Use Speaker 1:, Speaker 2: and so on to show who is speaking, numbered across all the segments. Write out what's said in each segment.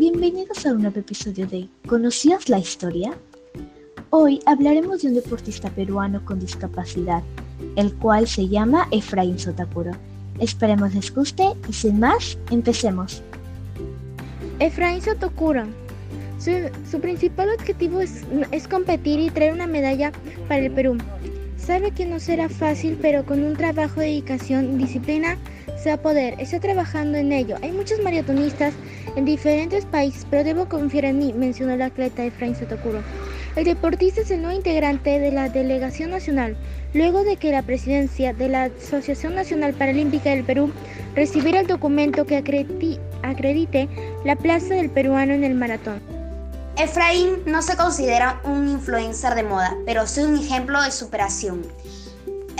Speaker 1: Bienvenidos a un nuevo episodio de ¿Conocías la historia? Hoy hablaremos de un deportista peruano con discapacidad, el cual se llama Efraín Sotakuro. Esperemos les guste y sin más, empecemos.
Speaker 2: Efraín Sotakuro. Su, su, principal objetivo es, es competir y traer una medalla para el Perú. Sabe que no será fácil, pero con un trabajo, dedicación, disciplina, se va a poder. Está trabajando en ello. Hay muchos maratonistas en diferentes países, pero debo confiar en mí, mencionó el atleta Efraín Sotokuro. El deportista es el nuevo integrante de la delegación nacional, luego de que la presidencia de la Asociación Nacional Paralímpica del Perú recibiera el documento que acredite la plaza del peruano en el maratón.
Speaker 3: Efraín no se considera un influencer de moda, pero sí un ejemplo de superación.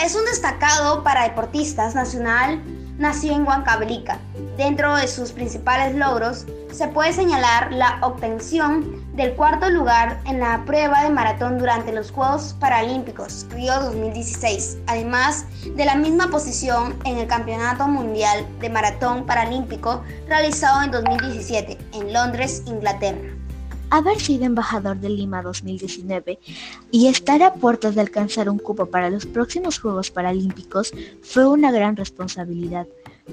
Speaker 3: Es un destacado para deportistas nacional, nació en Huancavelica. Dentro de sus principales logros se puede señalar la obtención del cuarto lugar en la prueba de maratón durante los Juegos Paralímpicos Río 2016, además de la misma posición en el Campeonato Mundial de Maratón Paralímpico realizado en 2017 en Londres, Inglaterra
Speaker 1: haber sido embajador de Lima 2019 y estar a puertas de alcanzar un cupo para los próximos Juegos Paralímpicos fue una gran responsabilidad.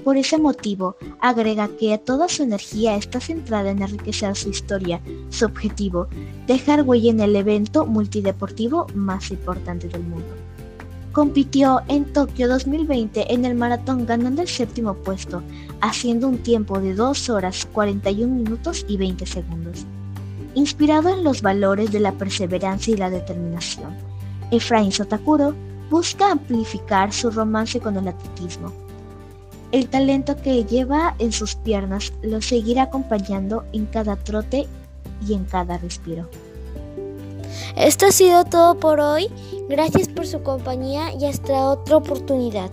Speaker 1: Por ese motivo, agrega que toda su energía está centrada en enriquecer su historia, su objetivo, dejar huella en el evento multideportivo más importante del mundo. Compitió en Tokio 2020 en el maratón ganando el séptimo puesto, haciendo un tiempo de 2 horas 41 minutos y 20 segundos inspirado en los valores de la perseverancia y la determinación. Efraín Sotakuro busca amplificar su romance con el atletismo. El talento que lleva en sus piernas lo seguirá acompañando en cada trote y en cada respiro.
Speaker 2: Esto ha sido todo por hoy. Gracias por su compañía y hasta otra oportunidad.